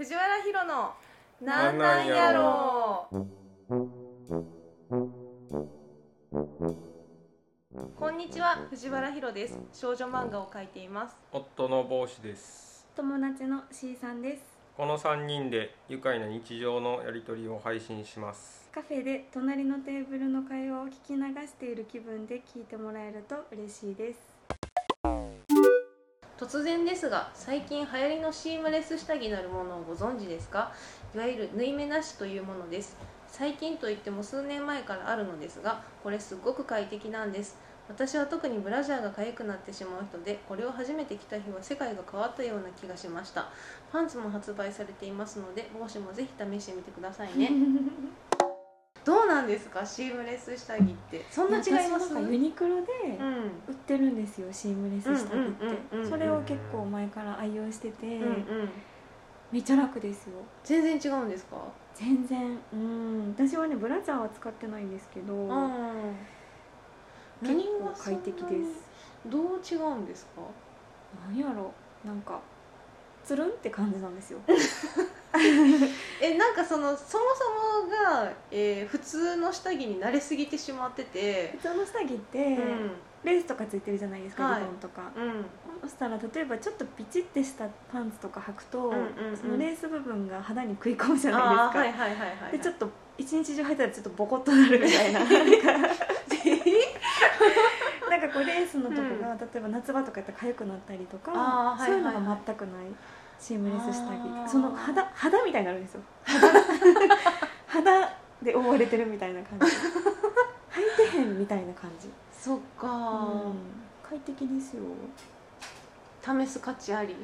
藤原ヒロのなんなんやろう。こんにちは藤原ヒロです。少女漫画を描いています。夫の帽子です。友達の C さんです。この3人で愉快な日常のやり取りを配信します。カフェで隣のテーブルの会話を聞き流している気分で聞いてもらえると嬉しいです突然ですが最近流行りのシームレス下着なるものをご存知ですか？いわゆる縫い目なしというものです。最近といっても数年前からあるのですがこれすっごく快適なんです。私は特にブラジャーが痒くなってしまう人でこれを初めて着た日は世界が変わったような気がしました。パンツも発売されていますので帽子もぜひ試してみてくださいね。どうなんですか？シームレス下着って。そんな違います？かユニクロでうん。売ってるんですよシームレス下着って。それを結構前から愛用してて、うんうん。めっちゃ楽ですよ。全然違うんですか？全然。うん。私はねブラジャーは使ってないんですけどうん結構快適です。どう違うんですか？なんやろ。なんかつるんって感じなんですよ えなんかそのそもそもが、えー普通の下着に慣れすぎてしまってて。普通の下着って、うん。レースとかついてるじゃないですか、はい。リボンとか。うん。そしたら例えばちょっとピチってしたパンツとか履くと、うんうんうん。そのレース部分が肌に食い込むじゃないですか、でちょっと一日中履いたらちょっとボコッとなるみたいな。なんかこうレースのとこが、例えば夏場とかやったら痒くなったりとか、そういうのが全くないシームレス下着。その肌肌みたいになるんですよ。肌肌で覆われてるみたいな感じ。履いてへんみたいな感じ、そっか、うん。快適ですよ。試す価値あり？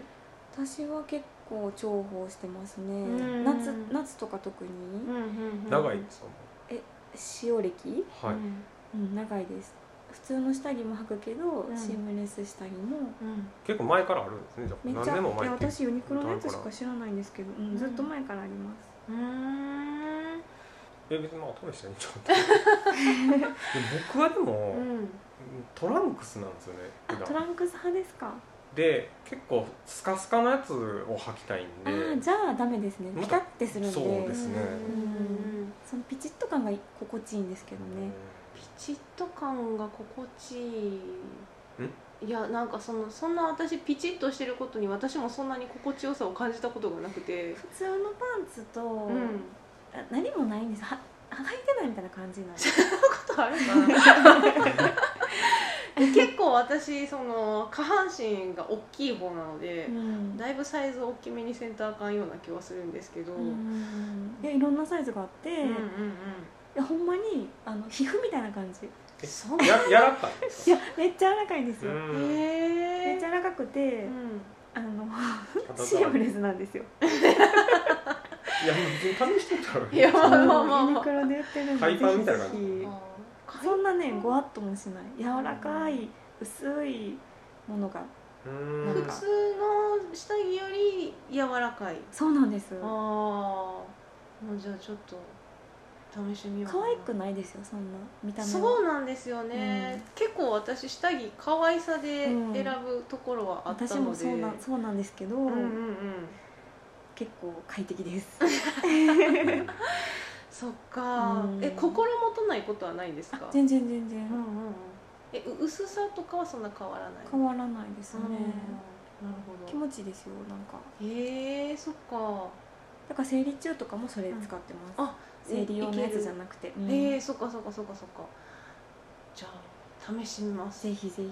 私は結構重宝してますね。うん。夏夏とか特に。うんうんうん長いですか？使用歴、はい、うん。うん、長いです普通の下着も履くけど、ん。シームレス下着も。うん。結構前からあるんですねじゃあ。めっちゃ何年も前いや私ユニクロのやつしか知らないんですけど、うん、ずっと前からあります、うーん。え別にまあ試したらいいんちゃうで 僕はでも、うん。トランクスなんですよねトランクス派ですか、で結構スカスカのやつを履きたいんで。じゃあダメですね。ピタッてするんで。そうですね。うん。そのピチッと感が心地いいんですけどね、ピチッと感が心地いい。いやなんかそのそんな私ピチッとしてることに私もそんなに心地よさを感じたことがなくて。普通のパンツと、うん。あ何もないんです。は履いてないみたいな感じな んですことあるかな？結構私その下半身が大きい方なので、うん。だいぶサイズ大きめにせんとあかんような気はするんですけど、うん。いやいろんなサイズがあって、いうんうんやほんまにあの皮膚みたいな感じ。えそうや柔らかいですか？いやめっちゃ柔らかいんですよ、めっちゃ柔らかくて、うん。あの肌シームレスなんですよ。いや別に試してたらいやまあまあまあまあユニクロで売ってるんで海パンみそんなねごわっともしない。柔らかい薄いものが。う普ん通の下着より柔らかい。そうなんです。ああもうじゃあちょっと試してみよう可愛くないですよそんな見た目は。そうなんですよね、結構私下着可愛さでうん。選ぶところはあった私もので、そうなそうなんですけど、うんうんうん。結構快適です。そっか、うん。え心もとないことはないですか？全然全然。うんうんうん。えう薄さとかはそんな変わらない？変わらないですね、うんなる気ほど。持ちいいですよなんか。へえそっか。だから生理中とかもそれ使ってます、あ生理用のやつじゃなくて、うん。へえそっかそっかそっかそっか。じゃあ試してみます。ぜひぜひ。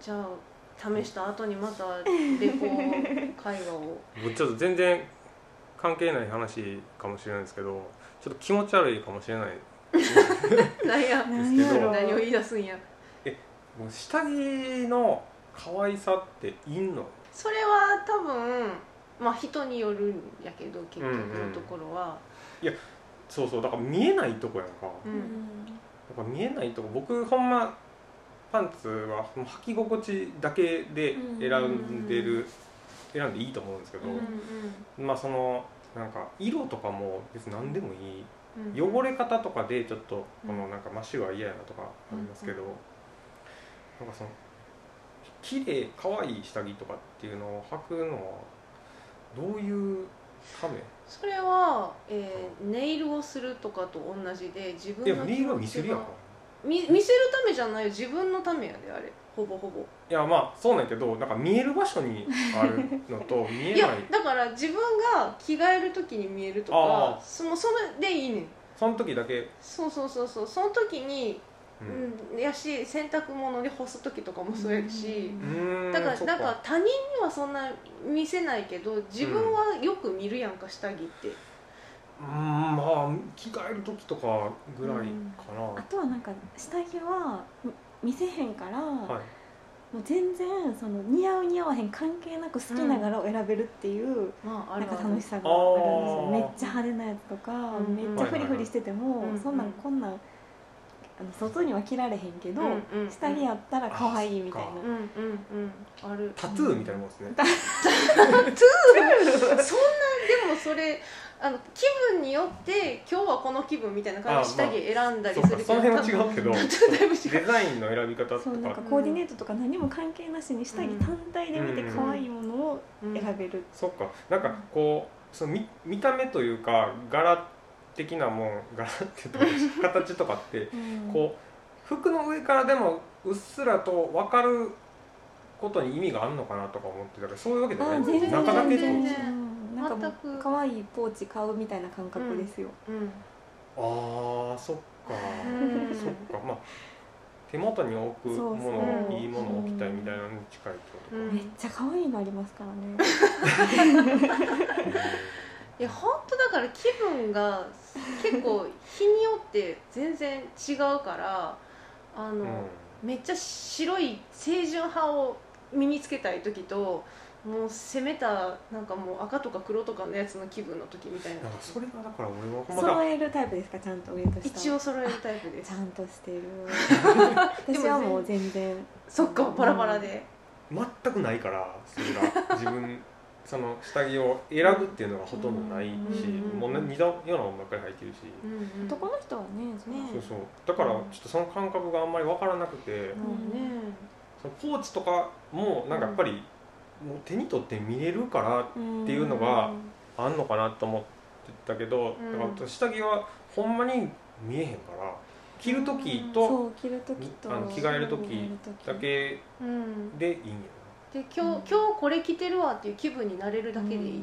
じゃあ試した後にまたレポ会話を。僕ちょっと全然関係ない話かもしれないですけどちょっと気持ち悪いかもしれない。何や。何を言い出すんや。もう下着の可愛さっていんの？それは多分まあ人によるんやけど結局のところは、そうそうだから見えないとこやんか、ううん。んだから見えないとこ。僕ほんまパンツは履き心地だけで選んでる、選んでいいと思うんですけど、うんまあそのなんか色とかも別に何でもいい、うん。汚れ方とかでちょっとうん。このなんかマッシュが嫌やなとかありますけど、うん。なんかその綺麗可愛い下着とかっていうのを履くのはどういうため？それは、えーネイルをするとかと同じで自分のいやネイルは見せるやんか。み見せるためじゃないよ。自分のためやであれ。ほぼほぼ。いやまあそうなんやけどなんか見える場所にあるのと 見えい。やないだから自分が着替える時に見えるとあかそのそれでいいねん。その時だけ。そうそうそうそう。その時に、ううん、やし洗濯物で干す時とかもそうやし、だからなんか他人にはそんな見せないけど自分はよく見るやんか下着って、うーん。まあ着替える時とかぐらいかな、あとはなんか下着はみ見せへんから、はい。もう全然その似合う似合わへん関係なく好きな柄を選べるっていう、まああるある。なんか楽しさがあるんですよ。めっちゃ派手なやつとか、うん。めっちゃフリフリしてても、そんなんうん。こんなんあの外には着られへんけど、うんうんうん。下着やったら可愛いみたいな。うんうんうん。ある。タトゥーみたいなもんですね、そんなでもそれあの気分によって今日はこの気分みたいな感じで下着選んだりするけど、そうかその辺は違うけどデザインの選び方とか。そうなんかコーディネートとか何も関係なしに下着単体で見て可愛いものを選べる、そっか。なんかこうその見見た目というか柄的なもん柄って言うと形とかってうん。こう服の上からでもうっすらと分かることに意味があるのかなとか思ってたけどそういうわけじゃないあ全然中だけって全こと然うんなんか可愛いポーチ買うみたいな感覚ですよ、うん。ああそっか、うん。そっか。まあ手元に置くものそうそう。いいものを置きたいみたいなのに近いってことか、うん。めっちゃ可愛いのありますからね いや本当だから気分が結構日によって全然違うからあの、うん。めっちゃ白い清純派を身につけたい時ともう攻めたなんかもう赤とか黒とかのやつの気分の時みたいな。なんかそれがだから俺はほんま揃だえるタイプですかちゃんと上と下一応揃えるタイプです。ちゃんとしてる 私はもう全然。そっかバラバラで、全くないからそれが。自分その下着を選ぶっていうのがほとんどないし、うんもうね似たようなものばっかり履いてるし、うんうん、男の人はねそうね。そうだからちょっとその感覚があんまり分からなくて、そのポーチとかもなんかやっぱりもう手に取って見れるからっていうのがあんのかなと思ってたけど、うん。だから下着はほんまに見えへんから着る時そとう着る時とあの着替える時だけうん。でいいんやで今日、うん。今日これ着てるわっていう気分になれるだけでいい、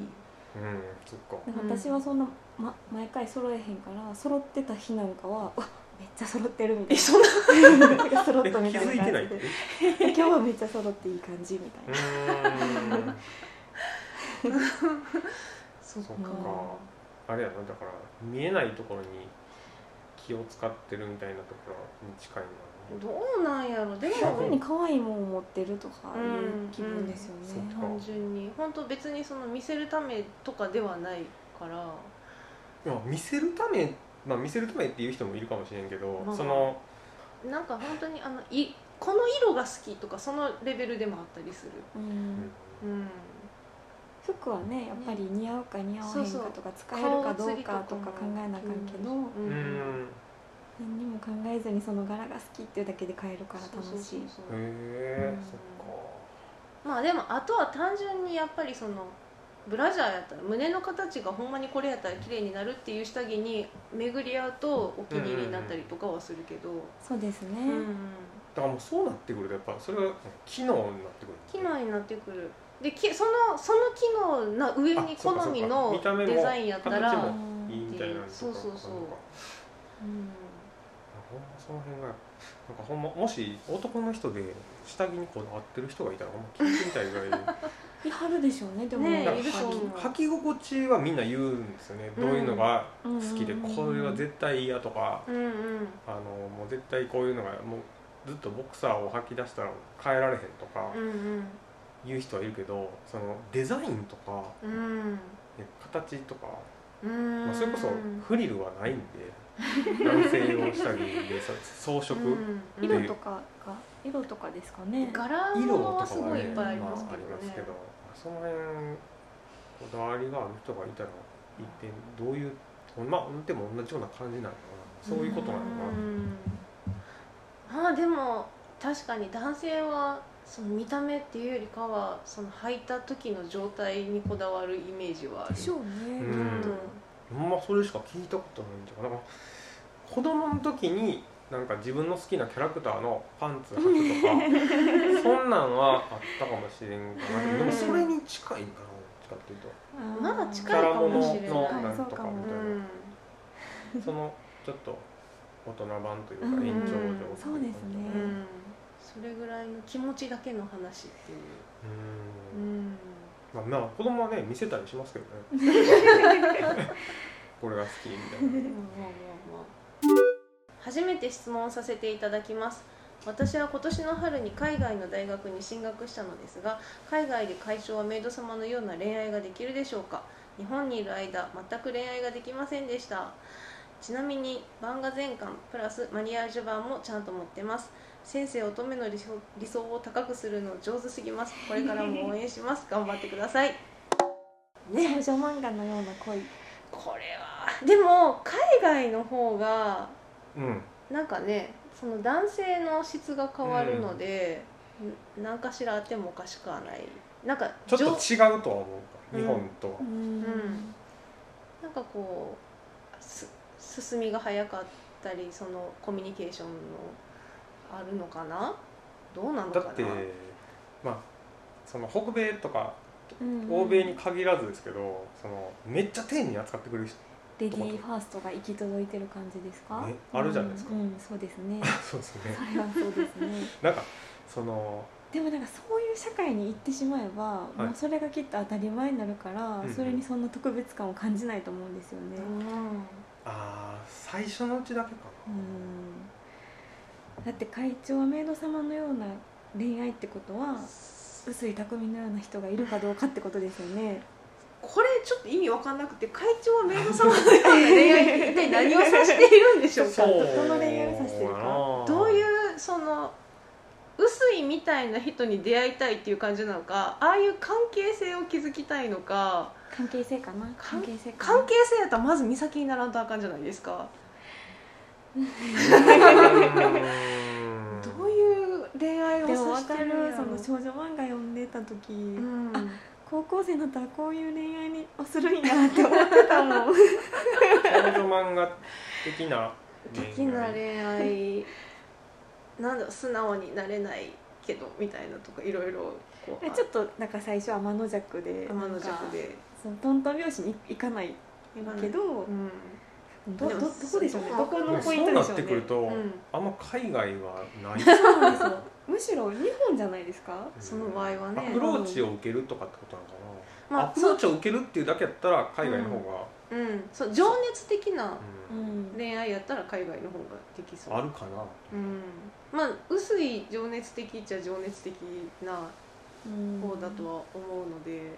うん。なうんそっか。私はそんな、ま、毎回揃えへんから揃ってた日なんかはめっちゃ揃ってるみたいえそんな？な 揃ったみたいづいてな感じで今日はめっちゃ揃っていい感じみたいな。そっか。あれやなだから見えないところに気を使ってるみたいなところに近いなどうなんやろ？でも逆に可愛いもんを持ってるとかいう気分ですよね、うん単純に。本当別にその見せるためとかではないから。いや見せるためまあ見せるためっていう人もいるかもしれんけど、まあ。そのなんか本当にあのいこの色が好きとかそのレベルでもあったりする。うん。うん。服はねやっぱり似合うか似合わへんかそうそうとか使えるかどうかとか考えなあかんけど、うん。うーん何にも考えずにその柄が好きっていうだけで買えるから楽しい。へえ、うん。そっまあでもあとは単純にやっぱりそのブラジャーやったら胸の形がほんまにこれやったら綺麗になるっていう下着に巡り合うとお気に入りになったりとかはするけど、そうですね、うんだからもうそうなってくるとやっぱそれは機能になってくる機能になってくる。できそのその機能な上に好みのデザインやったら形もうんいいみたいなのとかそうそうそう。うんその辺がなんかほんまもし男の人で下着にこだわってる人がいたらほんま聞いてみたいぐら いいはるでしょうねでもね。履き心地はみんな言うんですよね、どういうのが好きで、うんこれは絶対嫌とかうんうん。あのもう絶対こういうのがもうずっとボクサーを履き出したら変えられへんとかうん言う人はいるけどそのデザインとか、うん。形とか、うん。まあ、それこそフリルはないんで男性用下着でさ装飾、う。ん色とかが色とかですかね。柄色とかはすごいいねっぱいありますけどねありますけどその辺こだわりがある人がいたら一体どういうまあでも同じような感じなのかな。そういうことなのかな、うん。まあでも確かに男性はその見た目っていうよりかはその履いた時の状態にこだわるイメージはある。でしょうね、うん。きっとほんまそれしか聞いたことないんじゃないかな子供の時になんか自分の好きなキャラクターのパンツ履くとか そんなんはあったかもしれんかな。うんでもそれに近いんかなどっちかっていうと。まだキ近いかャラもしれない。のなんとかみたいな、うん。そのちょっと大人版というかうん。延長上そうですね。うん。それぐらいの気持ちだけの話っていう。ううんんまあ、まあ子供はね見せたりしますけどね。これが好きみたいな。まあまあまあまあ。初めて質問させていただきます。私は今年の春に海外の大学に進学したのですが海外で会長はメイド様のような恋愛ができるでしょうか？日本にいる間全く恋愛ができませんでした。ちなみに漫画全巻プラスマニアージュ版もちゃんと持ってます先生乙女の理想理想を高くするの上手すぎます。これからも応援します。頑張ってください。ね。少女漫画のような恋。これは。でも海外の方がうん。なんかねその男性の質が変わるので、ん。何かしらあってもおかしくはない。なんかちょっと上違うとは思うか。うん日本とは、うん。なんかこうす進みが早かったりそのコミュニケーションのあるのかな？どうなのかな？だってまあその北米とかうん欧米に限らずですけどそのめっちゃ丁寧に扱ってくれる人、レディーファーストが行き届いてる感じですか、ねあるじゃないですか。うんうん。そうですね。そうですね。それはそうですね。なんかそのでもなんかそういう社会に行ってしまえば、い。もうそれがきっと当たり前になるから、うんそれにそんな特別感を感じないと思うんですよね、あー最初のうちだけかうんだって会長はメイド様のような恋愛ってことは臼井匠のような人がいるかどうかってことですよね。これちょっと意味わかんなくて会長はメイド様のような恋愛って一体何を指しているんでしょうか？どの恋愛を指してるか。どういうその薄いみたいな人に出会いたいっていう感じなのかああいう関係性を築きたいのか関係性かな。関関係性関係性やったらまず美咲にならんとあかんじゃないですか。うんどういう恋愛をでも指して分かるその少女漫画読んでた時、うん。高校生になったらこういう恋愛にをするんやって思ってたもん。少女漫画的な的な恋愛。なんだ素直になれないけどみたいなとかいろいろこうちょっとなんか最初天の弱で天のなんか弱でそのトントン拍子に行かないけど、うんどどどこでしょうね。そうどこのポイそうなっントでしょうね。てくると、うん。あんま海外はない。そうなんですよ。むしろ日本じゃないですか？その場合はね。アプローチを受けるとかってことなのかな、まあアプローチを受けるっていうだけやったら海外の方が、う。ん。そう情熱的なううんん。恋愛やったら海外の方ができそう。あるかな。うん。まあ薄い情熱的っちゃ情熱的なうん。方だとは思うので、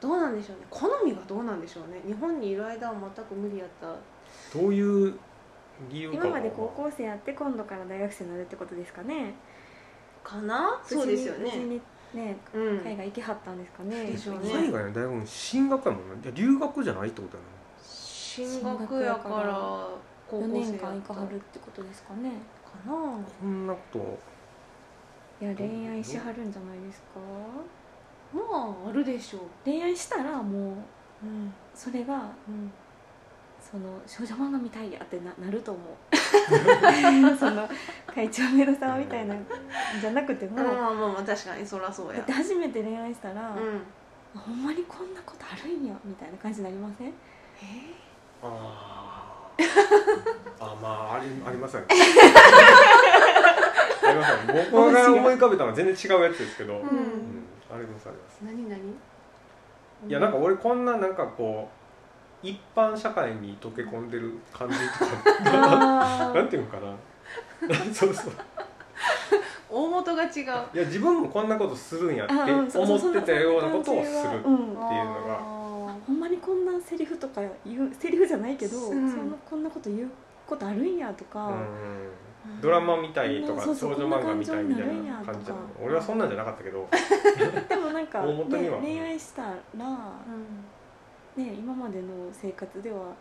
どうなんでしょうね。好みがどうなんでしょうね。日本にいる間は全く無理やったどういう理由今まで高校生やって今度から大学生になるってことですかね。かな？そうですよね。ねうん。海外行けはったんですかね。でしょうね。海外の大学に進学やもんね。いや留学じゃないってことや進学やから高4校生年間行かはるってことですかね。かななこんなこいや恋愛しはるんじゃないですか。まああるでしょう。恋愛したらもううん。それがうんその少女漫画みたいやってななると思う。その会長メロさんみたいなじゃなくても、まあまあまあ確かにそりゃそうや。だって初めて恋愛したら、うん。ほんまにこんなことあるんやみたいな感じになりません？えう あー。あまあありありません ありません僕が思い浮かべたのは全然違うやつですけど、ううんん、ありますあります。何何？いやなんか俺こんななんかこう一般社会に溶け込んでる感じとかあ なんていうのかな。そうそう。大元が違う。いや自分もこんなことするんやって思ってたようなことをするっていうのがあほんまにこんなセリフとか言うセリフじゃないけど、うん。そんなこんなこと言うことあるんやとか、うんドラマみたいとか少女漫画みたいみたいなな感じだ俺はそんなんじゃなかったけど。でもなんか、大元には。ね、恋愛したら、ーうんね、今までの生活では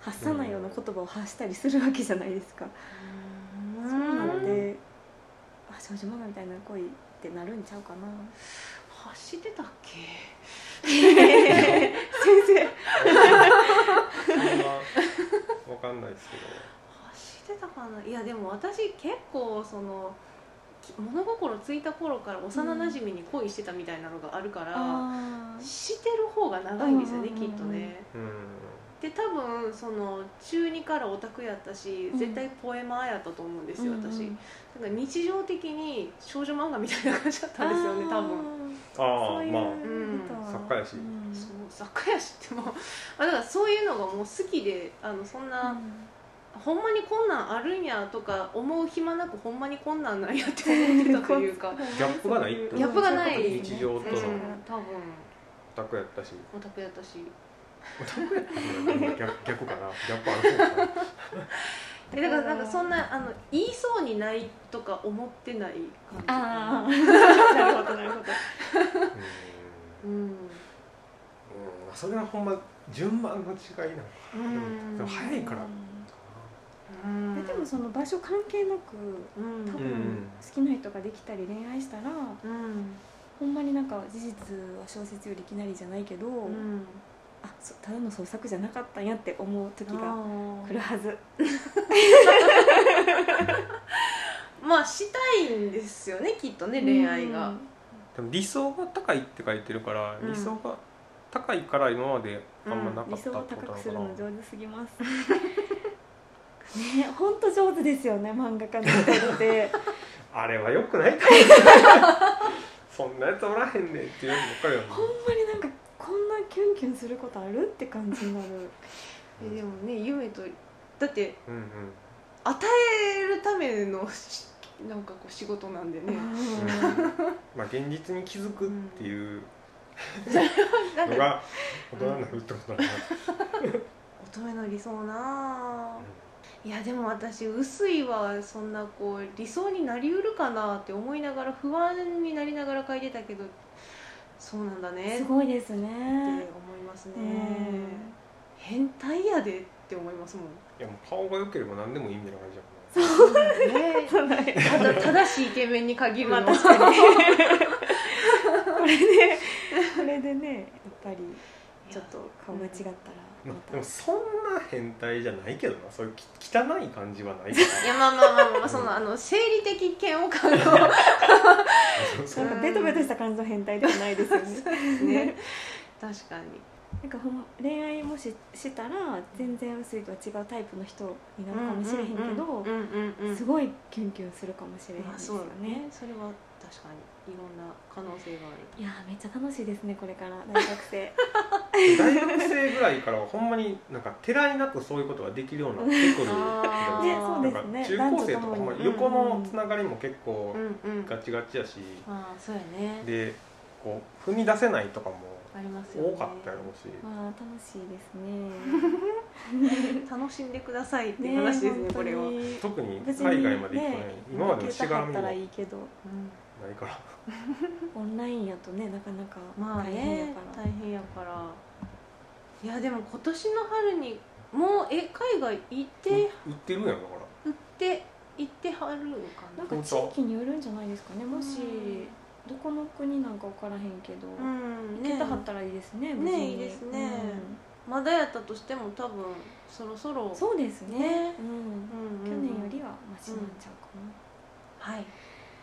発さないような言葉を発したりするわけじゃないですか、うん。そうなのであ少女漫画みたいな恋ってなるんちゃうかな。走ってたっけ？先生。わかんないですけど。走ってたかな？いやでも私結構そのき物心ついた頃から幼なじみに恋してたみたいなのがあるから、してる方が長いんですよね、うんうんうんきっとね。うん。で多分その中2からオタクやったしうん。絶対ポエマーやったと思うんですよ、うんうん私。だから日常的に少女漫画みたいな感じだったんですよね多分。ああそういうまあ。こと作家やし。うん。そう作家やしってもあだからそういうのがもう好きであのそんな、ほんまにこんなんあるんやとか思う暇なくほんまにこんなんなんやって思ってたというか。ギャップがないギャップがない。日常との。うん。多分。オタクやったし。オタクやったし。オタクやったし。逆逆かなギャップある方かなえだからなんかそんなあの言いそうにないとか思ってない感じ。ああなるほどなるほどうん。うん。うんそれはほんま順番の違いなのかうん。でも早いから。うんででもその場所関係なくうん。多分うん好きな人ができたり恋愛したらうん。ほんまになんか事実は小説よりいきなりじゃないけど、うん。あそただの創作じゃなかったんやって思う時があ来るはず。ー まあしたいんですよねきっとね恋愛が。でも理想が高いって書いてるから、うん。理想が高いから今まであんまなか理った想を高ってことなのかな、くするの上手すぎます ね本当上手ですよね漫画家の人ってあれはよくない そんなやつおらへんねんっていうのばっかりほんまになんかこんなキュンキュンすることあるって感じになる。えでもね夢とだってうんうん。与えるためのしなんかこう仕事なんでね。まあ現実に気づくっていうのが大人になるってことだな、乙女の理想な。あいやでも私薄いはそんなこう理想になりうるかなって思いながら不安になりながら書いてたけどそうなんだね。すごいですってね思いますね。変態やでって思いますもん。いやもう顔が良ければ何でもいいみたいな感じやもんね。ね。ただ正しいイケメンに限るの、まあ確かにこれでこれでねやっぱりちょっと顔が違ったらまあ、でもそんな変態じゃないけどな。そういうき汚い感じはないかいやまあまあまあまあそのあの生理的嫌悪感の なんかベトベトした感じの変態ではないですよね。ね。確かに。なんかほん恋愛もししたら全然薄いとは違うタイプの人になるかもしれへんけどすごいキュンキュンするかもしれへんまあですよそうだねね。それは確かにいろんな可能性がある。いやーめっちゃ楽しいですねこれから 大学生。大学生ぐらいからはほんまになんかてらいなくそういうことができるようになってくる。あー。ねそうなんかですね中高生とかほんまに横のつながりも結構うんうん。ガチガチやし、ああそうやね。でこう踏み出せないとかもありますよね。多かったやろうし、まあ楽しいですね。楽しんでくださいっていう話ですねこれは、うん、特に別海外まで行くとねね今までのしがらみ行けたかったもないから？オンラインやとねなかなかまあ大変やねから、大変やから。いやでも今年の春にもうえ海外行って？売ってるんやんだから。売って行ってはるんかな。なんか地域によるんじゃないですかね。もしどこの国なんか分からへんけど、うん。行けたはったらいいですねね無事に。いいですね。まだやったとしても多分そろそろ。うんそうですね。ね。うん。うん去年よりはマシなんちゃうかな、はい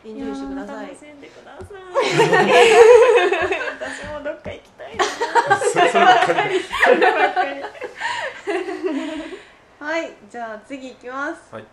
エンジョイしてください。楽しんでください私もどっか行きたい。はいじゃあ次いきます。はい。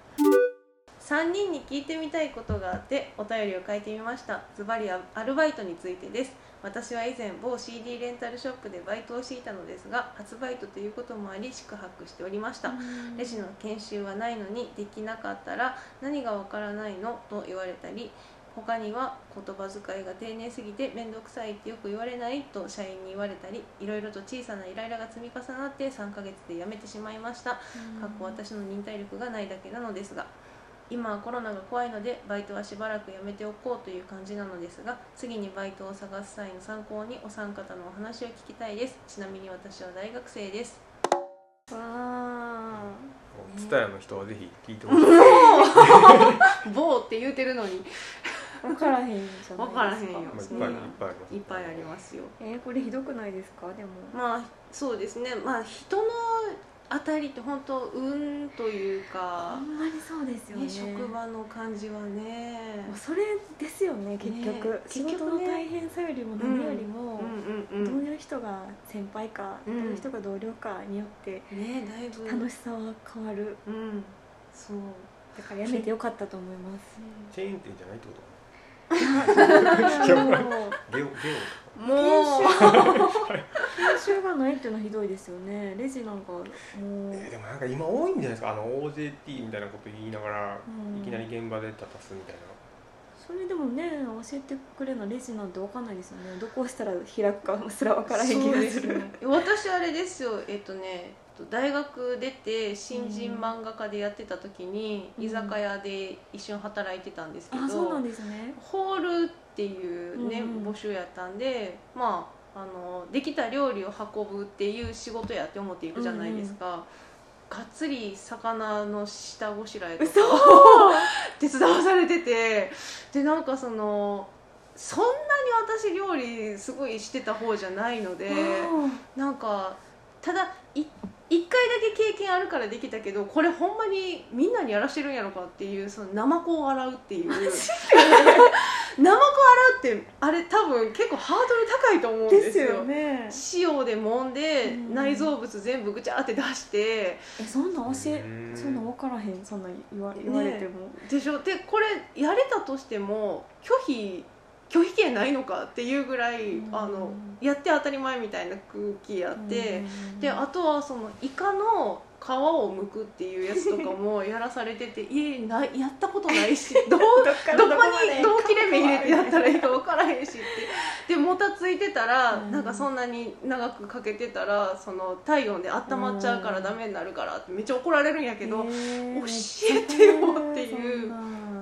3人に聞いてみたいことがあってお便りを書いてみました。ズバリアアルバイトについてです私は以前某 CD レンタルショップでバイトをしていたのですが初バイトということもあり宿泊しておりました。レジの研修はないのにできなかったら何がわからないの？と言われたり他には言葉遣いが丁寧すぎて面倒くさいってよく言われない？と社員に言われたりいろいろと小さなイライラが積み重なって3ヶ月で辞めてしまいました。かっこ私の忍耐力がないだけなのですが今はコロナが怖いのでバイトはしばらくやめておこうという感じなのですが次にバイトを探す際の参考にお三方のお話を聞きたいです。ちなみに私は大学生です。わあツタヤの人はぜひ聞いてほしい。某って言うてるのに分からへんじゃないですか分からへんよまあ、いっぱいいっぱいありますいっぱいありますよえー、これひどくないですかでもまあそうですねまあ人の当たりって本当運というあか、んまりそうですよね。ね、職場の感じはね。もうそれですよね結局、ね仕結局ね事の大変さよりも何よりも、うんうんうんどういう人が先輩か、うん。どういう人が同僚かによってねだいぶ楽しさは変わる。うん。そう。だからやめてよかったと思います。チェーン店じゃないってこと？もうゲオゲもう研修がないっていうのはひどいですよね。レジなんかもう、オえーでもなんか今多いんじゃないですかあの OJT みたいなこと言いながら、うん。いきなり現場で立たすみたいな。それでもね教えてくれるのレジなんて分かんないですよね。どこ押したら開くかすら分からへん気がすすね。私あれですよ。えっとね大学出て新人漫画家でやってた時に、居酒屋で一瞬働いてたんですけど、そうなんですね。ホールっていうね、募集やったんでまああのできた料理を運ぶっていう仕事やって思っていくじゃないですか、がっつり魚の下ごしらえとかを 手伝わされてて。でなんかそのそんなに私料理すごいしてた方じゃないのでなんかただ行って1回だけ経験あるからできたけどこれほんまにみんなにやらしてるんやろかっていうそのナマを洗うっていう。生 マコ洗うってあれ多分結構ハードル高いと思うんですよ。ですよね。塩で揉んで、内臓物全部ぐちゃって出して。えそんな教えそんな分からへんそんな言わ,、言われても、ね、でしょ？でこれやれたとしても拒否拒否権ないのかっていうぐらい、うん。あのやって当たり前みたいな空気やって、うん。であとはそのイカの皮を剥くっていうやつとかもやらされてていえないやったことないし どうどこにどう切れ目入れてやったらいいか分からへんしって。でもたついてたら、うん。なんかそんなに長くかけてたらその体温で温まっちゃうからダメになるからってめっちゃ怒られるんやけど、へー。教えてよっていう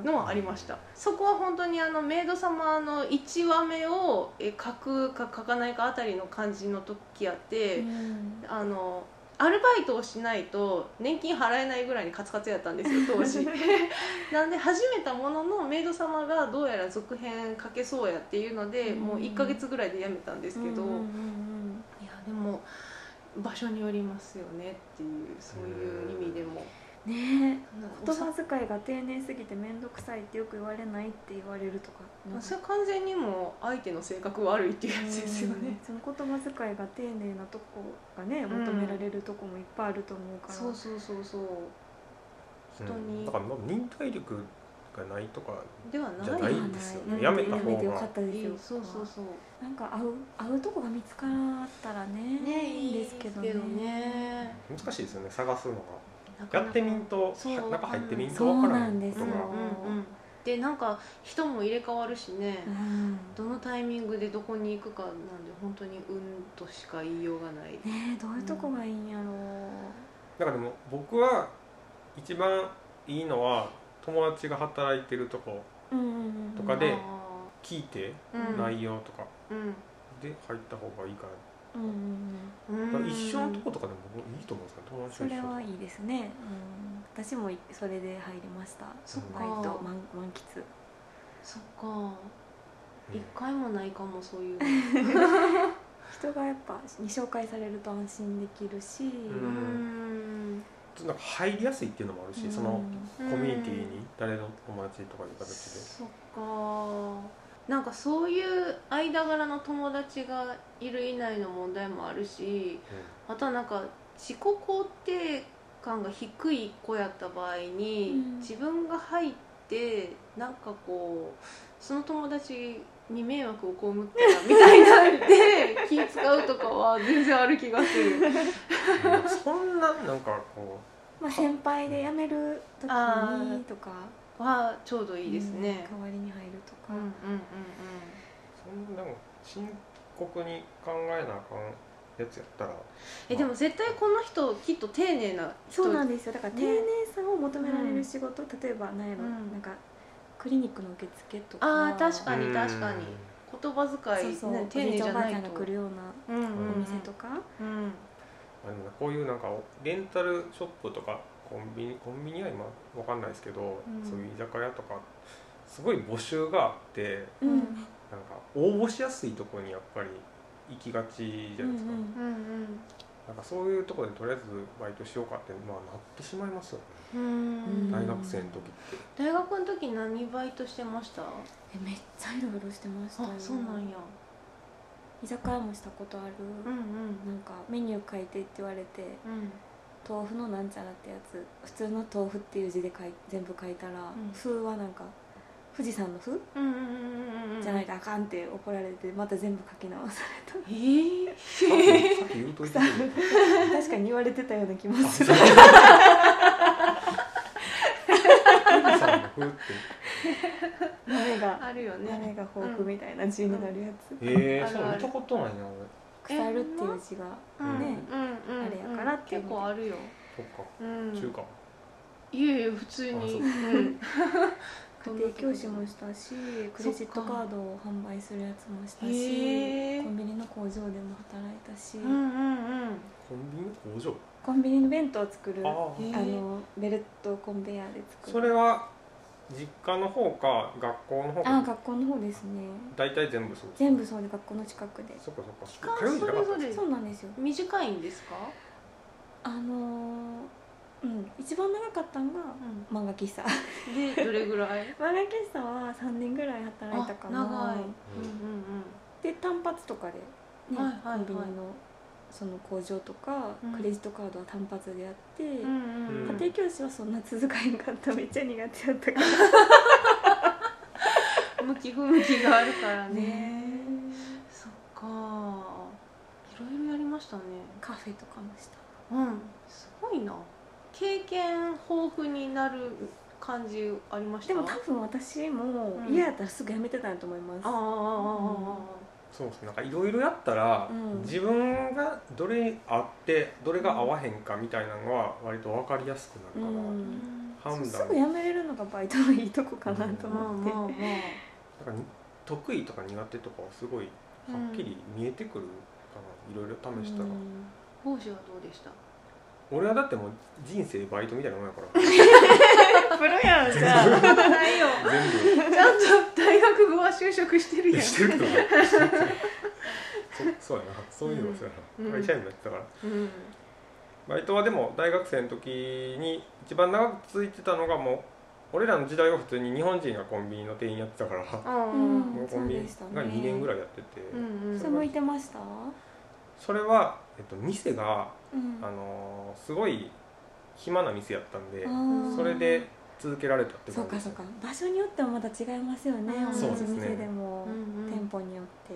のはありました。そこは本当にあのメイド様の1話目をえ書くか書かないかあたりの感じの時やって、うん。あのアルバイトをしないと年金払えないぐらいにカツカツやったんですよ当時。なんで始めたもののメイド様がどうやら続編書けそうやっていうので、うん。もう1ヶ月ぐらいで辞めたんですけど、うんうんうんいやでも場所によりますよねっていうそういう意味でも、うんね言葉遣いが丁寧すぎて面倒くさいってよく言われないって言われるとか。まあそれは完全にもう相手の性格悪いっていうやつですよね。うんその言葉遣いが丁寧なとこがね求められるとこもいっぱいあると思うから、そうそうそうそう。人にうん。だからまあ忍耐力がないとかではない。じゃないんですようん。ねやめた方やめてよかがったですよ。そうそうそう。なんか会う会うとこが見つかったらねねいいんですけどねね。難しいですよね。探すのがやってみんと中入ってみんとそう分からなんことが。でなんか人も入れ替わるしね、うん。どのタイミングでどこに行くかなんで本当に運としか言いようがない、ねえどういうとこがいいんやろだからでも僕は一番いいのは友達が働いてるとこう、うんうんうん、とかであ聞いて内容とか。うん。で入った方がいいかうんうんうん一緒のとことかでも僕いいと思うんですけど友達それはいいですね、うん、私もそれで入りました。そっか。満満喫そっか。うん。一回もないかもそういうの。人がやっぱに紹介されると安心できるし、ううん。んなんか入りやすいっていうのもあるし、うん。そのコミュニティに誰の友達とかいう形で。そっかなんかそういう間柄の友達がいるいないの問題もあるしあとはなんか自己肯定感が低い子やった場合に、うん。自分が入ってなんかこうその友達に迷惑を被ったらみたいなんで 気使うとかは全然ある気がする。う んそんななんかこまあ、先輩で辞める時にとかはちょうどいいですね。うん、代わりに入るとか、うん、うんうんうん。うそんななんか深刻に考えなあかんやつやったら。えでも絶対この人きっと丁寧な人。そうなんですよ。だからね丁寧さを求められる仕事、例えば何やろ、うん。なんかクリニックの受付とか。あー確かにうん確かに。言葉遣い、そうそう、ね、丁寧じゃないと。が来るようなうんうんうん。お店とか、うん。あでもねこういうなんかレンタルショップとかコンビニコンビニは今わかんないですけど、うん。そういう居酒屋とかすごい募集があってうん。なんか応募しやすいところにやっぱり行きがちじゃないですか、うんうんうん。なんかそういうところでとりあえずバイトしようかって、まあ、なってしまいますよ。ね、大学生の時って。大学の時何バイトしてました？えめっちゃいろいろしてましたよ。あそうなんや。居酒屋もしたことある、うんうん。なんかメニュー書いてって言われて。うん豆腐のなんちゃらってやつ普通の豆腐っていう字で書い全部書いたらん「風、はなんか富士山の風、うんうんうんうんうんじゃないとあかんって怒られてまた全部書き直された。えー、さっき言うといてくれ確かに言われてたような気もあする。そう。富士山の風って。豆があるよね。豆が豊富みたいな字になるやつ。ええー、そう見たことないな俺腐るっていう字がうんねうんうん。あれやからっていう結構あるよ。そっかうん。中華。いえいえ普通に。う。うん。家庭教師もしたしクレジットカードを販売するやつもしたしコンビニの工場でも働いたし、うんうんうん。コンビニ工場？コンビニの弁当を作るあのベルトコンベヤーで作る。それは実家の方か学校の方あか学校の方ですね。大体全部そう全部そうで学校の近くで。そっかそっ期か間それぞれれそうなんですよ。短いんですか？あのーうん一番長かったのが漫画喫茶。でどれぐらい？漫画喫茶は3年ぐらい働いたかな。あ長い。うんうん。で単発とかで、ねはいはいはい。コンビニのその工場とか、うん。クレジットカードは単発でやって、うんうんうん。家庭教師はそんな続かへんかった。めっちゃ苦手やったから。向き不向きがあるからね。ねそっか。いろいろやりましたね。カフェとかもした。うん。すごいな。経験豊富になる感じありました？でも多分私もうん。嫌やったらすぐ辞めてたんやと思います、あああああそうですね。なんかいろいろやったら、うん。自分がどれ合ってどれが合わへんかみたいなのは割と分かりやすくなるから、うん。あ判断。すぐ辞めれるのがバイトのいいとこかなとまあ思って、まあまあなんかに得意とか苦手とかはすごいはっきり見えてくるかな、いろいろ試したら、うん。講師はどうでした？俺はだってもう人生バイトみたいなもんやから プロやんじゃあ。ないよ。全ちゃんと大学後は就職してるやん。部してるけどねそそうやな。そういうのそうやな、うん。会社員もやってたから。うん。バイトはでも大学生の時に一番長く続いてたのがもう俺らの時代は普通に日本人がコンビニの店員やってたから。あうん。もうコンビニが2年ぐらいやってて、うんうんそれ向いてました、それは、えっと、店が、うん。あのーすごい暇な店やったんでそれで続けられたってそうかそうか。場所によってはまた違いますよね、うん。同そうですね。じ店でも、店舗によって、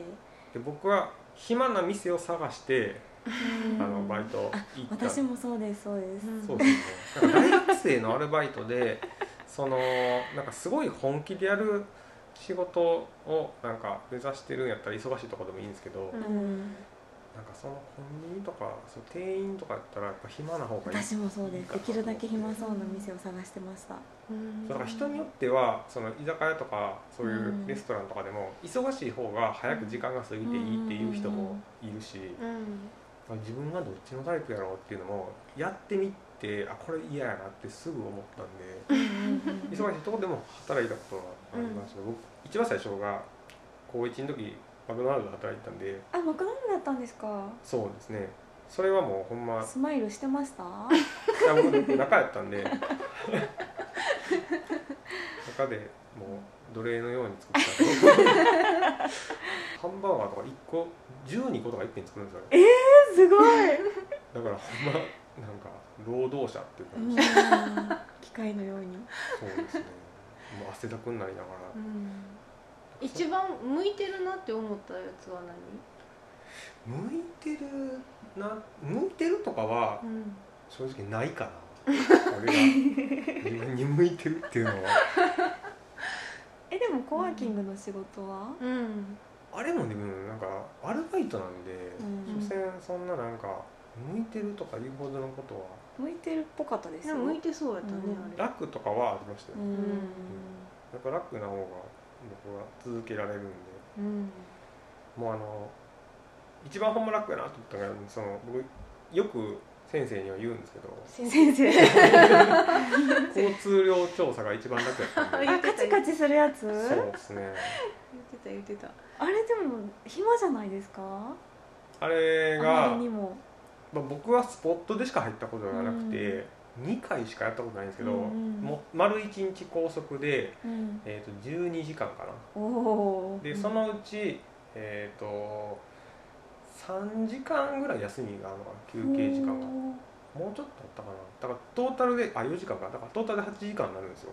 で僕は暇な店を探して、うん。あのバイト行った。私もそうですそうです、うんそうですね。大学生のアルバイトで そのなんかすごい本気でやる仕事をなんか目指してるんやったら忙しいとこでもいいんですけど、うんうんなんかそのコンビニとかその店員とかやったらやっぱ暇な方がいい私もそうです。できるだけ暇そうな店を探してました。うん。だから人によってはその居酒屋とかそういううん。レストランとかでも忙しい方が早く時間が過ぎていいっていう人もいるし、うん。自分がどっちのタイプやろうっていうのもやってみてあこれ嫌やなってすぐ思ったんで忙しいとこでも働いたことはありますけど、僕一番最初が高1の時マクドナルドで働いてたんで。あマクドナルドだったんですか。そうですね。それはもうほんま。スマイルしてました？いや僕中やったんで。中でもう奴隷のように作ったハンバーガーとか1個12個とか1品作るんですよ。ねすごい、だからほんまなんか労働者っていう感じ、機械のように。そうですね。もう汗だくになりながら一番向いてるなって思ったやつは向いてるな向いてるとかは何、うん、正直ないかな。俺が自分に向いてるっていうのは。えでもコワーキングの仕事は、うん。あれもでもなんかアルバイトなんで、うん。所詮そんななんか向いてるとかいうほどのことは。向いてるっぽかったですよ。向いてそうやったね、うん。あれ。楽とかはありましたよ、うん、やっぱ楽な方が僕は続けられるんで。うん。もうあの一番ほんま楽やなと思ったのがその僕よく先生には言うんですけど。先生。交通量調査が一番楽やったんで。あカチカチするやつ？そうですね。言ってた言ってた。あれでも暇じゃないですか？あれあがまあ、僕はスポットでしか入ったことがなくて、2回しかやったことないんですけど、うんうん。もう丸1日高速で、うん。えー、と12時間かな。でそのうち、えっ、と3時間ぐらい休みがあるのかな休憩時間が。もうちょっとあったかな。だからトータルであ4時間かだからトータルで8時間になるんですよ。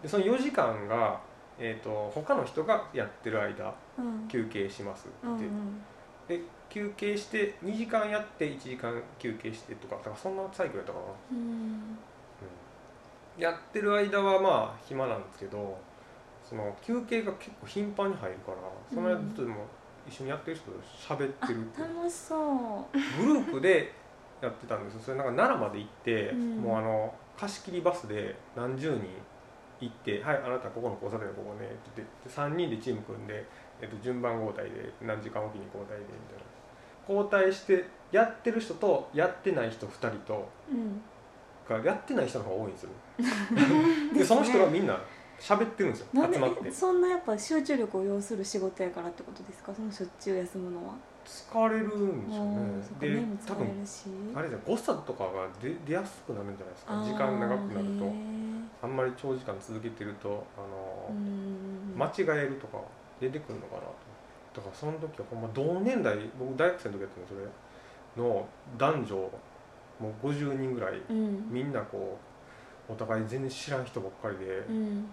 でその4時間が、えー、と他の人がやってる間ううん。休憩しますって。うんうん。で休憩して2時間やって1時間休憩してとかだからそんなサイクルやったかな。うん。やってる間はまあ暇なんですけどその休憩が結構頻繁に入るからその間ずっとでも一緒にやってる人と喋っあてるっていう。楽しそう。グループでやってたんですよ。それなんか奈良まで行って、うん。もうあの貸し切りバスで何十人行って「はいあなたここの交差点のここね」って言ってで3人でチーム組んで、えっと、順番交代で何時間おきに交代でみたいな交代してやってる人とやってない人2人とうん。がやってない人の方が多いんですよ でその人がみんな喋ってるんですよ集まって。でそんなやっぱ集中力を要する仕事やからってことですか？そのしょっちゅう休むのは。疲れるんでしょうねでも多分あれじゃん誤差とかが出出やすくなるんじゃないですか？時間長くなると。へあんまり長時間続けてるとあの、ん間違えるとか出てくるのかなとだからその時はほんま同年代僕大学生の時やったんですそれの男女もう50人ぐらいうん。みんなこうお互い全然知らん人ばっかりで、うん。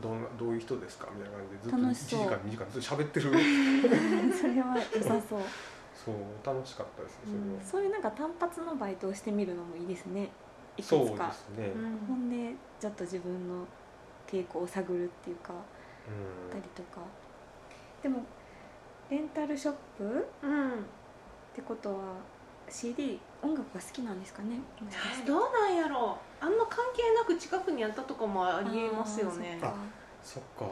どんなどういう人ですかみたいな感じでずっと1楽しそう。時間2時間ずっと喋ってる。それは良さそう。そう楽しかったですねうん。そういうなんか単発のバイトをしてみるのもいいですね。いくそれはそうつかですね。うん。ほんでちょっと自分の傾向を探るっていうかうん。たりとか。でもレンタルショップ？っうん。てことは CD 音楽が好きなんですかね？どうなんやろう。あんま関係なく近くにあったとかもありえますよね。あーそっか。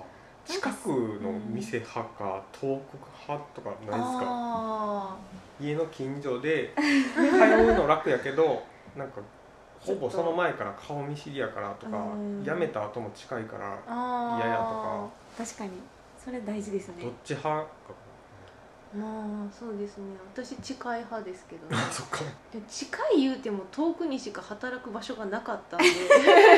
近くの店派か遠く派とかないですか？あ家の近所で 通うの楽やけどなんかほぼその前から顔見知りやからとかうん。辞めた後も近いから嫌やと確かに。それ大事ですね。どっち派かまあそうですね。私近い派ですけどね。あそっか。で近い言うても遠くにしか働く場所がなかったんで。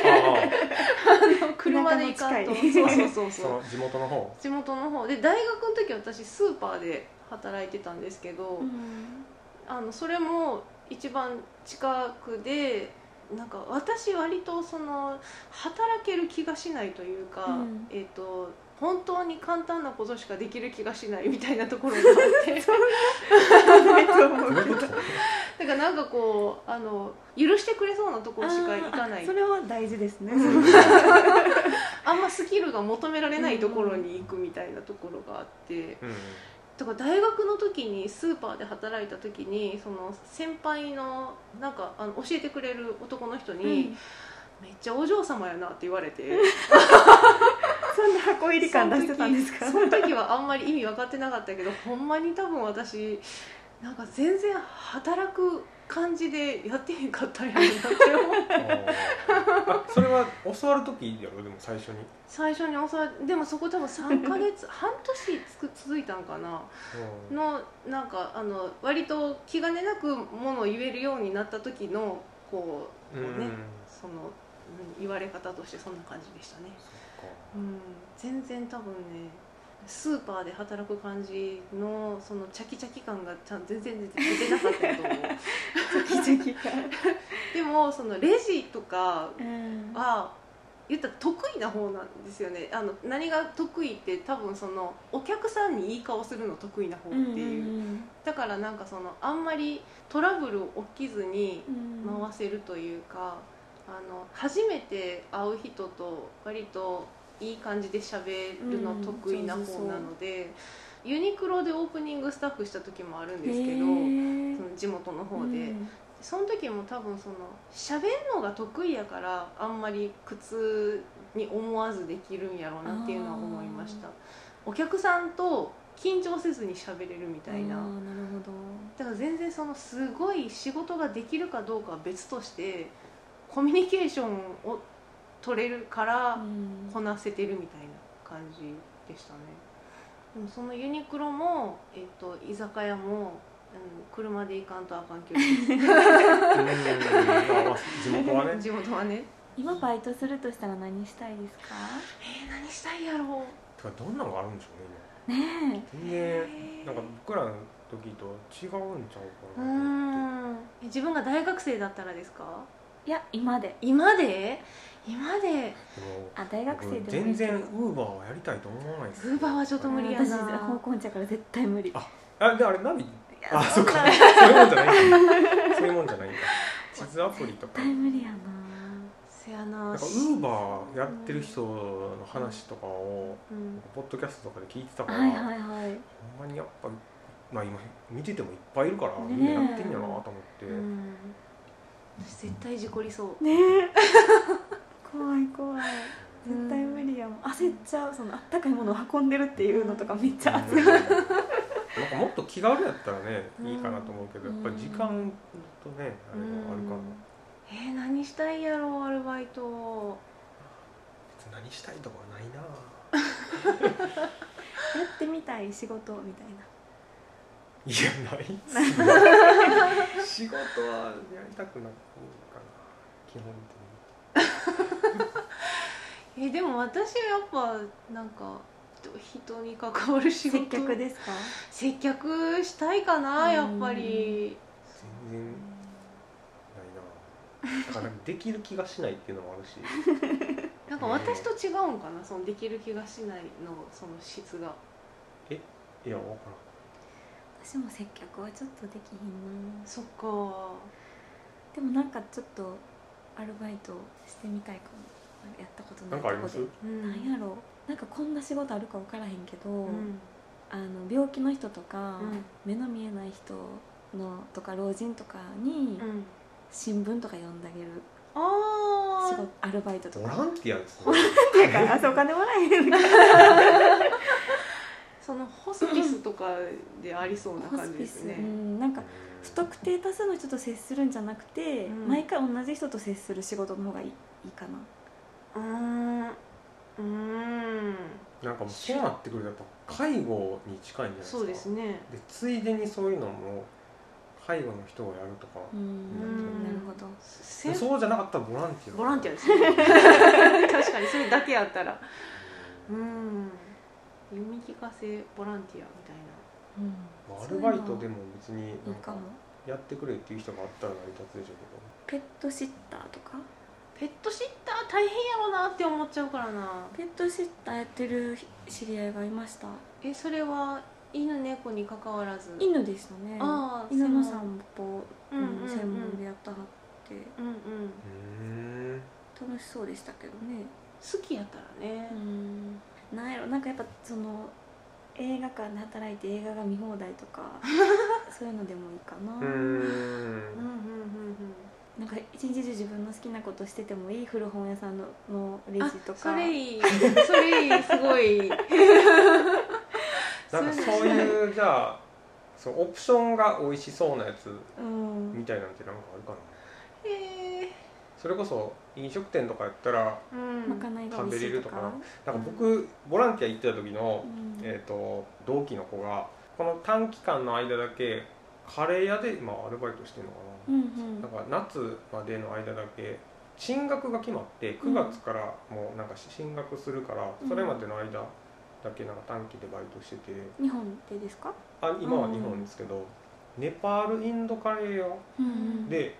あ あ車で行かんと。そうそうそうそう。地元の方。地元の方。で大学の時私スーパーで働いてたんですけど、うん。あのそれも一番近くでなんか私割とその働ける気がしないというか、うん。えっ、と本当に簡単なことしかできる気がしないみたいなところがあって。だからなんかこう。あの許してくれそうなところしか行かないそれは大事ですね。あんまスキルが求められないところに行くみたいなところがあって。うんだから大学の時にスーパーで働いた時にその先輩のなんかあの教えてくれる男の人に、めっちゃお嬢様やなって言われて そんな箱入り感出してたんですか？その時その時はあんまり意味分かってなかったけどほんまに多分私なんか全然働く感じでやってへんかったんやろなって思って。あそれは教わる時やろでも最初に、最初に教わでもそこ多分3ヶ月半年つく続いたんかな？うん。のなんかあの割と気兼ねなくものを言えるようになった時のこうこうね、うん。その、うん言われ方としてそんな感じでしたね、うん、全然多分ねスーパーで働く感じのそのチャキチャキ感がちゃん全然出てなかったと思う。チャキチャキ感でもそのレジとかうん。は言ったら得意な方なんですよね。あの何が得意って多分そのお客さんにいい顔するの得意な方っていう,、だからなんかそのあんまりトラブル起きずにうん。回せるというか、あの初めて会う人と割といい感じで喋るの得意な方なので、ユニクロでオープニングスタッフした時もあるんですけど、その地元の方で、うん。その時も多分その喋るのが得意やからあんまり苦痛に思わずできるんやろうなっていうのは思いました。お客さんと緊張せずに喋れるみたいな。なるほど。だから全然そのすごい仕事ができるかどうかは別としてコミュニケーションを取れるからうん。こなせてるみたいな感じでしたね。でもそのユニクロも、えっと居酒屋も、うん、車で行かんとあかん距離です地元はね。地元はね。今バイトするとしたら何したいですか？えー、何したいやろてかどんなのがあるんでしょうねね今全然なんか僕らの時と違うんちゃうかなと思って。ん。え自分が大学生だったらですか？えいや今で。今で？今であ大学生で全然ウーバーはやりたいと思わないです。ウーバーはちょっと無理やな。私方向茶から絶対無理。ああであれナビあそっか。そういうもんじゃないんだそういうもんじゃないんだ地図アプリとか。絶対無理やな。せやな。なんかウーバーやってる人の話とかをうん。ポッドキャストとかで聞いてたから、はいはいはい。ほんまにやっぱまあ今見ててもいっぱいいるから、みんなやってんやなと思って、うん。私絶対事故りそう。ねえ怖い怖い。絶対無理やもん。焦っちゃう。そのあったかいものを運んでるっていうのとかめっちゃ焦るなんかもっと気軽やったらねいいかなと思うけど、やっぱり時間とねあれがあるから、えー、何したいやろアルバイト。別に何したいとかはないな。やってみたい仕事みたいな。いやないっす 仕事はやりたくないかな基本えーでも私はやっぱなんか人に関わる仕事。接客ですか？接客したいかなやっぱり。全然ないな。だからできる気がしないっていうのもあるし。なんか私と違うんかなそのできる気がしないのその質が。いや分か私も接客はちょっとできひんな。そっか。でもなんかちょっとアルバイトしてみたいかもやったことらなないとこで。うん。なんやろ。なんかこんな仕事あるか分からへんけど、うん。あの病気の人とか、うん。目の見えない人のとか老人とかにうん。新聞とか読んであげる。あー。仕事アルバイトとか。ボランティアですね。っていうか。あそうお金もらえへんから。そのホスピスとかでありそうな感じですね。うん、なんか不特定多数の人と接するんじゃなくて、うん。毎回同じ人と接する仕事の方がいいいいかなうーんうーん。なんかもうそうなってくるとやっぱ介護に近いんじゃないですか。そうですね。でついでにそういうのも介護の人がやるとか、うん。ん。なるほど。せそうじゃなかったらボランティアボランティアですね。確かにそれだけやったら。うん。読み聞かせボランティアみたいな。うん。まあアルバイトでも別にいいなんかかも。やってくれっていう人があったら成り立つでしょペットシッターとか？ペットシッター大変やろなって思っちゃうからな。ペットシッターやってる知り合いがいました。えそれは犬猫に関わらず？犬でしたね。ああ犬の専散歩うんうんうん専門でやったはって。うんうん。うーん楽しそうでしたけどね。好きやったらね。うん。なんやろなんかやっぱその映画館で働いて映画が見放題とか そういうのでもいいかな、うーんうんうんうんなんか一日中自分の好きなことしててもいい古本屋さんののレうんジとか。それいい。それいいすごい。なんかそういうじゃあそうオプションが美味しそうなやつうんみたいなんてなんかあるかな。へえそれこそ飲食店とかやったらうん。れるとか。なんか僕ボランティア行ってた時の、うん。えー、と同期の子がこの短期間の間だけカレー屋で今アルバイトしてるのかうんうん。ななんか夏までの間だけ進学が決まって9月からもうなんか進学するから、うん。それまでの間だけなんか短期でバイトしてて。日本でですか？あ今は日本ですけど、ネパールインドカレー屋。うんで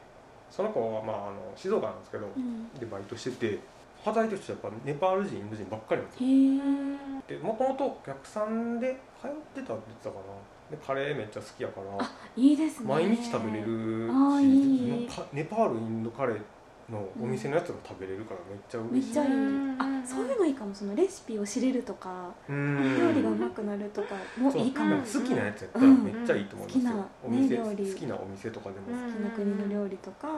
その子はまああの静岡なんですけど、うん。でバイトしてて働いてる人はやっぱネパール人インド人ばっかりなんですよ。でもともとお客さんで通ってたって言ってたかなでカレーめっちゃ好きやから。いいですね。毎日食べれるあーいい。ネパールインドカレーのお店のやつが食べれるからめっちゃめ嬉しい。っちゃいい。うん。あそういうのいいかも。そのレシピを知れるとかうん。料理がうまくなるとかもいいかも。好きなやつやったらめっちゃいいと思いますよ、うん。お店、好きなね料理。好きなお店とかでも、うん。好きな国の料理とか。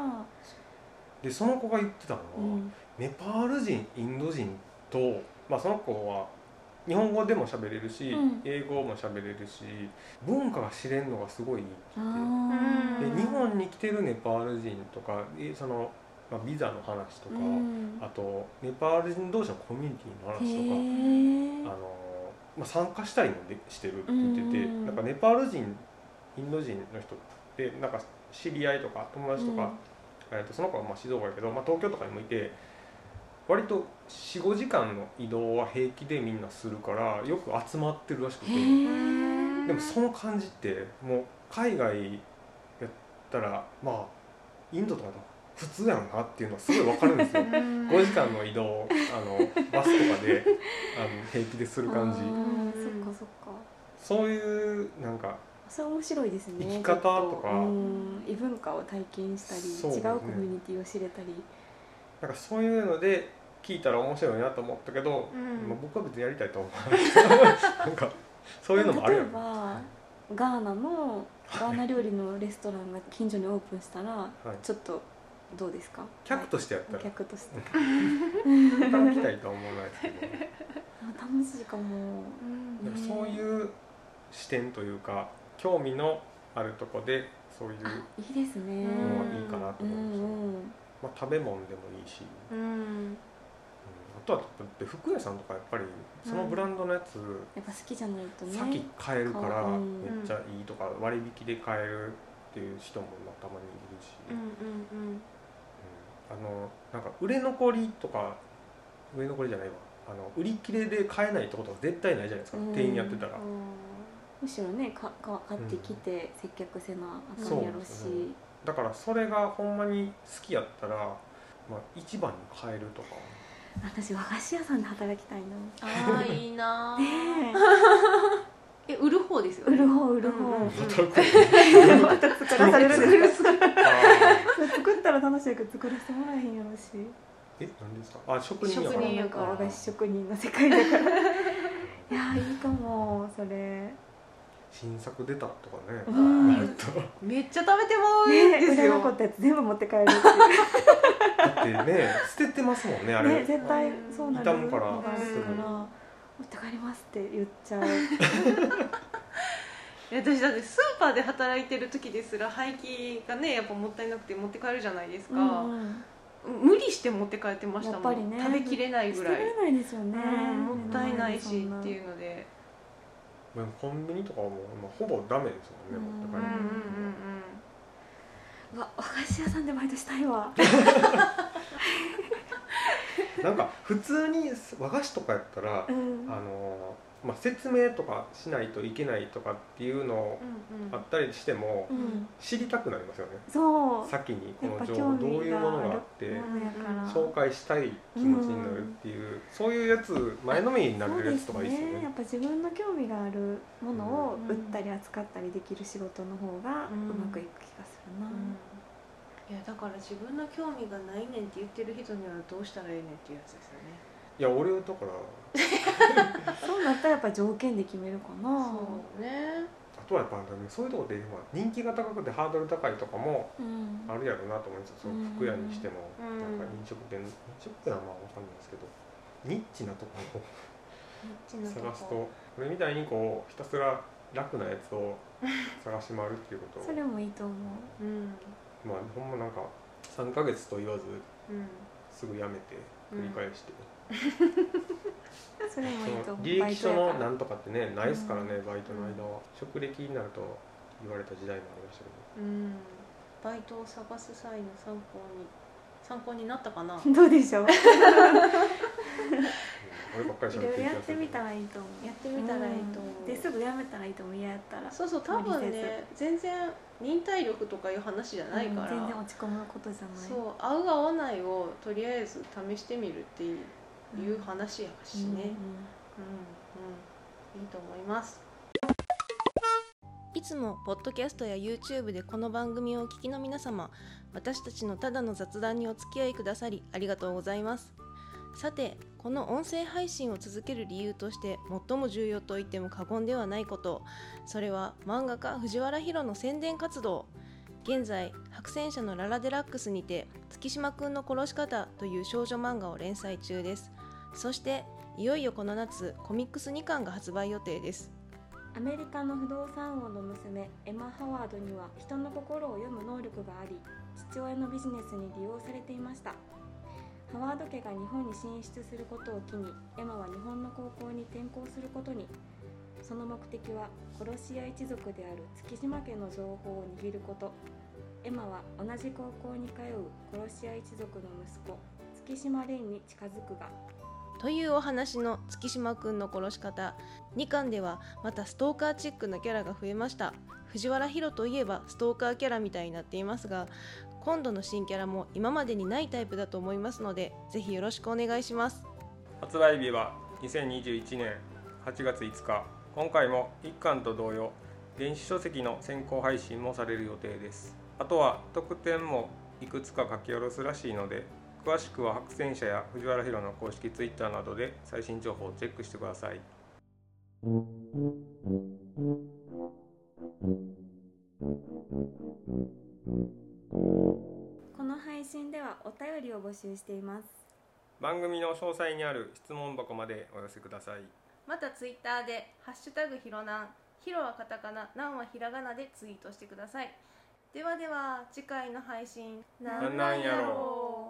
でその子が言ってたのは、うん。ネパール人インド人と、まあ、その子は日本語でも喋れるし、うん。英語も喋れるし文化が知れんのがすごいいいってあうん。で日本に来てるネパール人とかえその、まあ、ビザの話とか、うん。あとネパール人同士のコミュニティの話とかあの、まあ、参加したりもでしてるって言ってて、うん。なんかネパール人インド人の人ってなんか知り合いとか友達とか、えー、とその子はまあ静岡やけど、まあ、東京とかにもいて割と45時間の移動は平気でみんなするからよく集まってるらしくて。でもその感じってもう海外やったらまあインドとかだと普通やろなっていうのはすごいわかるんですよ。5時間の移動をあのバスとかであの平気でする感じ。そっかそっか。そういうなんかそれ面白いですね。生き方とか。異文化を体験したり、ね。違うコミュニティを知れたり。なんかそういうので聞いたら面白いなと思ったけど、うん。まあ、僕は別にやりたいと思わないなんかそういうのもあるや例えんばガーナのガーナ料理のレストランが近所にオープンしたら、はい。ちょっとどうですか？客としてやったら。客として。働きたいとは思わないですけど、楽しい。かもうん。でもそういう視点というか興味のあるとこでそういうあいいですね。のはいいかなとうん思います、うん。まあ、食べ物でもいいし、うんとは服屋さんとかやっぱりそのブランドのやつ、やっぱ好きじゃないとね。先買えるからうん。めっちゃいいとか割引で買えるっていう人もたまにいるし、うんうんうん。あのなんか売れ残りとか売れ残りじゃないわ。あの売り切れで買えないってことは絶対ないじゃないですか、うん。店員やってたら、むしろねかか買ってきて接客せなあかんやろし、ですね。だからそれがほんまに好きやったら、まあ、一番に買えるとか私和菓子屋さんで働きたいな。ああいいなー。ねえ。売る方ですよえ売ねる方売る方、うんうん働くまた作らされるん。ですかあー作ったら楽しいけど作らせてもらえへんやろし。え何ですか？あ職人やから。職人やか和菓子職人の世界だから。いやーいいかもそれ新作出たとかね、うん。なると。めっちゃ食べてまうですよ、残ったやつ全部持って帰る だってね捨ててますもんねあれ、ね絶対そうなる傷むからのがあるすぐから持って帰りますって言っちゃう。私だってスーパーで働いてる時ですら廃棄がねやっぱもったいなくて持って帰るじゃないですか、うんうん。無理して持って帰ってましたもん。やっぱりね食べきれないぐらい。捨てられないですよね、うんもったいないしっていうのでまあコンビニとかはもう、まあ、ほぼダメですもんねうん持って帰るうん。うんうんうわ和菓子屋さんでバイトしたいわ。なんか普通に和菓子とかやったら、うん。あのまあ、説明とかしないといけないとかっていうのうんうん。あったりしてもうん。知りたくなりますよね。そう。先にこの情報どういうものがあって紹介したい気持ちになるっていう、そういうやつ前のめりになれるやつとかいいですよね。そうやっぱ自分の興味があるものを売ったり扱ったりできる仕事の方がううんまくいく気がするな、いやだから自分の興味がないねんって言ってる人にはどうしたらええねんっていうやつですよね。いや俺はだから そうなったらやっぱ条件で決めるかな。そうね。あとはやっぱそういうところで、まあ、人気が高くてハードル高いとかもうん。あるやろうなと思いますその服屋にしても、うん。なんか飲食店飲食店はまあわかんないですけどニッチなところを探すとこれみたいにこうひたすら楽なやつを 探し回るっていうことをそれもいいと思う。うん。まあほんまなんか3ヶ月と言わずうん。すぐやめて繰り返して、それもいいと思う。履歴書のなんとかってねないですからね、うんバイトの間は、職歴になると言われた時代もありましたけど。うん。バイトを探す際の参考に参考になったかな？どうでしょう？俺ばっかりい喋ろいろやってみたらいいと思う。やってみたらいいと思う、ですぐやめたらいいと思う。嫌やったら。そうそう多分ね全然忍耐力とかいう話じゃないから、うん。全然落ち込むことじゃない。そう合う合わないをとりあえず試してみるっていういう話やしね、うんうん。いいと思います。いつもポッドキャストや YouTube でこの番組をお聞きの皆様私たちのただの雑談にお付き合いくださりありがとうございます。さてこの音声配信を続ける理由として最も重要と言っても過言ではないことそれは漫画家藤原ヒロの宣伝活動。現在白戦車のララデラックスにて月島くんの殺し方という少女漫画を連載中ですそしていよいよこの夏コミックス2巻が発売予定です。アメリカの不動産王の娘エマ・ハワードには人の心を読む能力があり父親のビジネスに利用されていました。ハワード家が日本に進出することを機にエマは日本の高校に転校することに。その目的は殺し屋一族である月島家の情報を握ること。エマは同じ高校に通う殺し屋一族の息子月島蓮に近づくがというお話の月島くんの殺し方。2巻ではまたストーカーチックなキャラが増えました。藤原ヒロといえばストーカーキャラみたいになっていますが今度の新キャラも今までにないタイプだと思いますのでぜひよろしくお願いします。発売日は2021年8月5日。今回も1巻と同様電子書籍の先行配信もされる予定です。あとは特典もいくつか書き下ろすらしいので詳しくは白戦車や藤原ヒロの公式 Twitter などで最新情報をチェックしてください。この配信ではお便りを募集しています。番組の詳細にある質問箱までお寄せください。またツイッターで「ハッシュタグひろなん」ひろはカタカナ、なんはひらがなでツイートしてください。ではでは次回の配信なんなんやろう